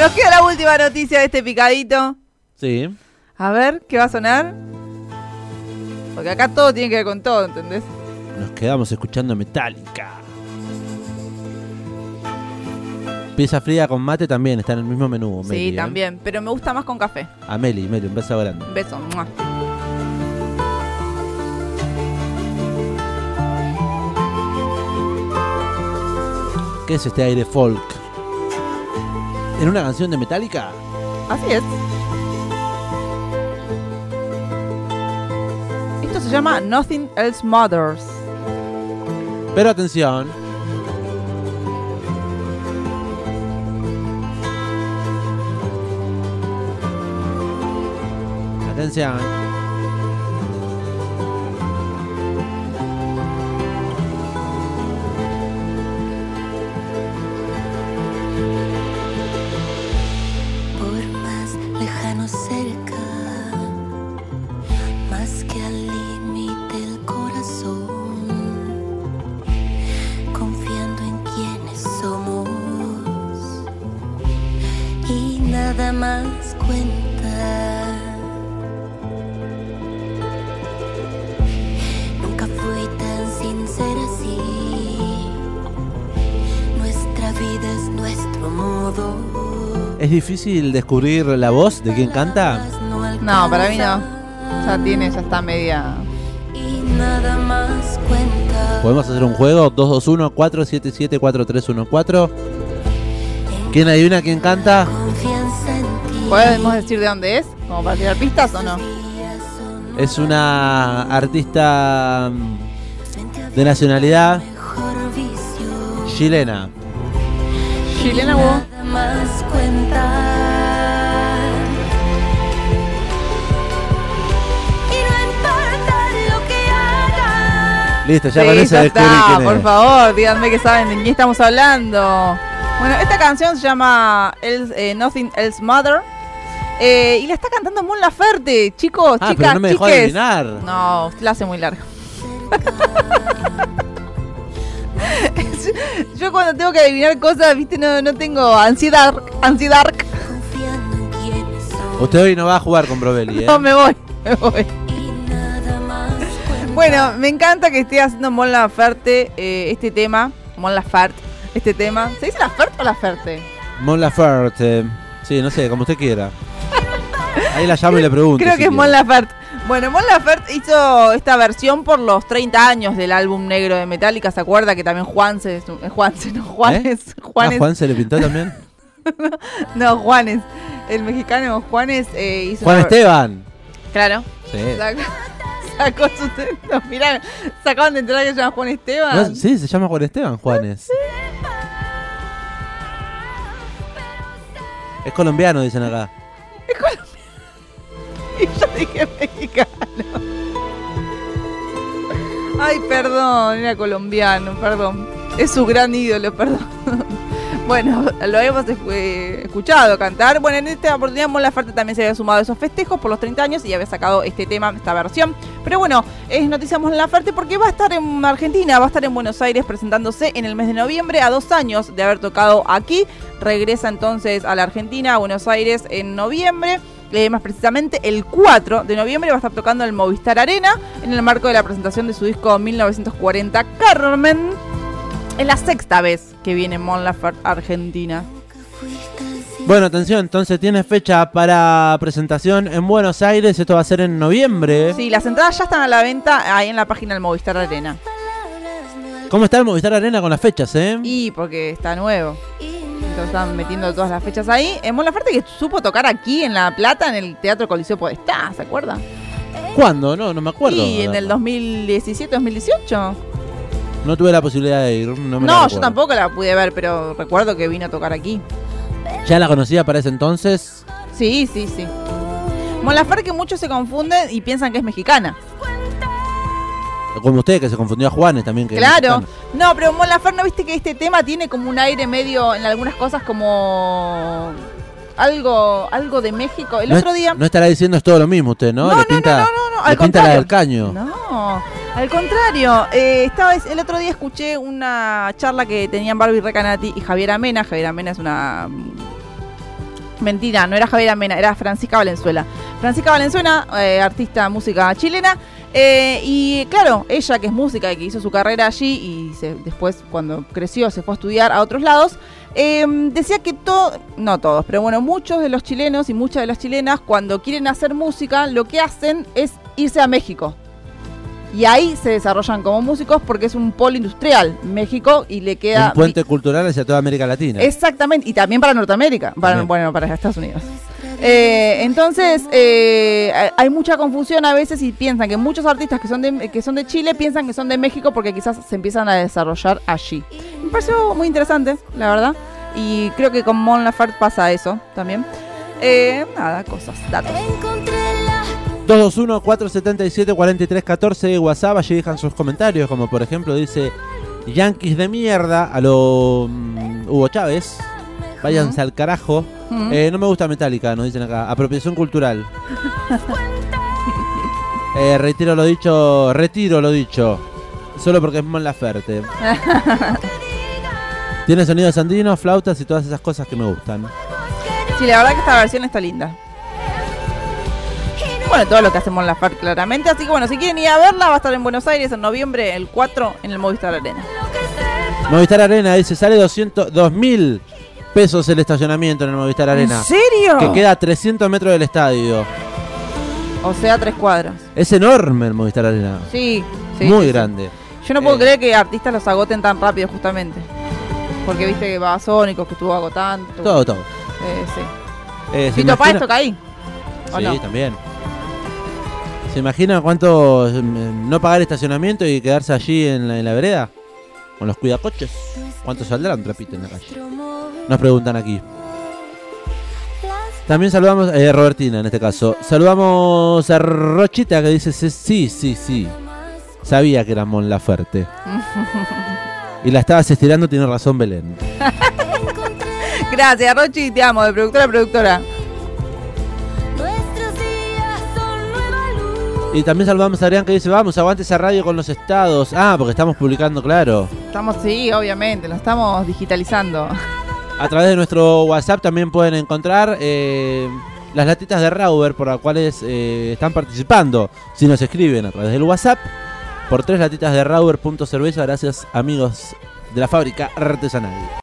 Nos queda la última noticia de este picadito. Sí. A ver, ¿qué va a sonar? Porque acá todo tiene que ver con todo, ¿entendés? Nos quedamos escuchando Metallica. Pieza fría con mate también, está en el mismo menú. Meli, sí, ¿eh? también. Pero me gusta más con café. A Meli, Meli, un beso grande. Un beso. ¿Qué es este aire folk? ¿En una canción de Metallica? Así es. Esto se llama Nothing Else Matters. Pero atención. Atención. Nada más cuenta. Nunca fui tan sincera así. Nuestra vida es nuestro modo. ¿Es difícil descubrir la voz de quien canta? No, para mí no. Ya tiene, ya está media. Y nada más cuenta. ¿Podemos hacer un juego? 221-477-4314. ¿Quién adivina quién canta? ¿Podemos decir de dónde es? ¿Como para tirar pistas o no? Es una artista mm, de nacionalidad chilena. Chilena, haga. Listo, ya Sí, con eso ya descubrí está, por es. favor, díganme que saben de quién estamos hablando. Bueno, esta canción se llama Else- eh, Nothing Else Mother. Eh, y la está cantando Mon Laferte, chicos, Ah, chicas, pero no me dejó chiques. adivinar. No, usted la hace muy larga. Yo cuando tengo que adivinar cosas, viste, no, no tengo ansiedad, ansiedad. Usted hoy no va a jugar con Brovelli, ¿eh? No, me voy, me voy. Bueno, me encanta que esté haciendo Mon Laferte eh, este tema. Mon Laferte, este tema. ¿Se dice Laferte o Laferte? Mon Laferte. Sí, no sé, como usted quiera. Ahí la llamo y le pregunto. Creo si que es. Mon Laferte. Bueno, Mon Laferte hizo esta versión por los 30 años del álbum negro de Metallica. ¿Se acuerda que también Juanse, eh, Juanse, no, Juanes, ¿Eh? Juanes, Ah, Juan se le pintó también. no, Juanes, el mexicano Juanes eh, hizo Juan una- Esteban. Claro, Sí. sacó, sacó su mirá, se acaban de enterar que se llama Juan Esteban. No, sí, se llama Juan Esteban, Juanes. Es colombiano, dicen acá. Yo dije mexicano. Ay, perdón, era colombiano, perdón. Es su gran ídolo, perdón. Bueno, lo hemos escuchado cantar. Bueno, en esta oportunidad Mon Laferte también se había sumado a esos festejos por los 30 años y había sacado este tema, esta versión. Pero bueno, es noticia Mon Laferte porque va a estar en Argentina, va a estar en Buenos Aires presentándose en el mes de noviembre a dos años de haber tocado aquí. Regresa entonces a la Argentina, a Buenos Aires en noviembre. Eh, más precisamente el 4 de noviembre va a estar tocando el Movistar Arena en el marco de la presentación de su disco 1940 Carmen. Es la sexta vez que viene Mon Laferte Argentina. Bueno, atención, entonces tiene fecha para presentación en Buenos Aires. Esto va a ser en noviembre. Sí, las entradas ya están a la venta ahí en la página del Movistar Arena. ¿Cómo está el Movistar Arena con las fechas, eh? Y porque está nuevo. Entonces están metiendo todas las fechas ahí. En Mon Laferte que supo tocar aquí en La Plata, en el Teatro Coliseo Podestá, ¿se acuerda? ¿Cuándo? No, no me acuerdo. Y en el verdad. 2017-2018. No tuve la posibilidad de ir. No, me la No, yo tampoco la pude ver, pero recuerdo que vino a tocar aquí. Ya la conocía para ese entonces. Sí, sí, sí. Mon Laferte que muchos se confunden y piensan que es mexicana. Como usted, que se confundió a Juanes también. Que Claro. No, pero Mon Laferte, ¿no viste que este tema tiene como un aire medio, en algunas cosas como algo algo de México? El no, otro día... No estará diciendo es todo lo mismo usted, ¿no? No, le no, pinta, no, no, no, le al pinta la del caño. No, al contrario. eh, estaba, el otro día escuché una charla que tenían Barbie Recanati y Javier Amena. Javier Amena es una mm, Mentira, no era Javier Mena, era Francisca Valenzuela. Francisca Valenzuela, eh, artista música chilena. Eh, y claro, ella que es música y que hizo su carrera allí y se- después cuando creció se fue a estudiar a otros lados, eh, decía que todo, no todos, pero bueno, muchos de los chilenos y muchas de las chilenas cuando quieren hacer música lo que hacen es irse a México. Y ahí se desarrollan como músicos porque es un polo industrial, México, y le queda... Un puente cultural hacia toda América Latina. Exactamente, y también para Norteamérica, para, bueno, para Estados Unidos. Eh, entonces, eh, hay- mucha confusión a veces y piensan que muchos artistas que son, de, que son de Chile piensan que son de México porque quizás se empiezan a desarrollar allí. Me pareció muy interesante, la verdad, y creo que con Mon Laferte pasa eso también. Eh, nada, cosas, datos. Encontré la 221-477-4314 WhatsApp, allí dejan sus comentarios, como por ejemplo dice Yankees de mierda a lo mm, Hugo Chávez. Váyanse al carajo. Eh, no me gusta Metallica, nos dicen acá. Apropiación cultural. Eh, retiro lo dicho, retiro lo dicho. Solo porque es Mon Laferte. Tiene sonidos andinos, flautas y todas esas cosas que me gustan. Sí, la verdad que esta versión está linda. Bueno, todo lo que hacemos en la FARC claramente. Así que bueno, si quieren ir a verla, va a estar en Buenos Aires en noviembre, el 4, en el Movistar Arena. Movistar Arena dice, sale 200, 2000 pesos el estacionamiento en el Movistar Arena. ¿En serio? Que queda a 300 metros del estadio. O sea, tres cuadras. Es enorme el Movistar Arena. Sí, sí, Muy sí, sí. grande. Yo no puedo Eh. creer que artistas los agoten tan rápido, justamente. Porque viste que Babasónicos, que estuvo agotando. Todo, todo. Eh, sí. Eh, ¿se Fito imagina- toca ahí. ¿O Sí, no? también. ¿Se imagina cuánto eh, no pagar estacionamiento y quedarse allí en la, en la vereda? Con los cuidacoches. ¿Cuánto saldrán, repite, en la calle? Nos preguntan aquí. También saludamos, eh, Robertina en este caso. Saludamos a Rochita que dice sí, sí, sí. Sabía que era Mon Laferte. y la estabas estirando, tiene razón Belén. Gracias, Rochi, te amo, de productora a productora. Nuestros días son nueva luz. Y también saludamos a Adrián que dice, vamos, aguante esa radio con los estados. Ah, porque estamos publicando, claro. Estamos, sí, obviamente, lo estamos digitalizando. A través de nuestro WhatsApp también pueden encontrar eh, las latitas de Rauber por las cuales eh, están participando. Si nos escriben a través del WhatsApp, por tres latitas de Rauber.cerveza, gracias amigos de la fábrica artesanal.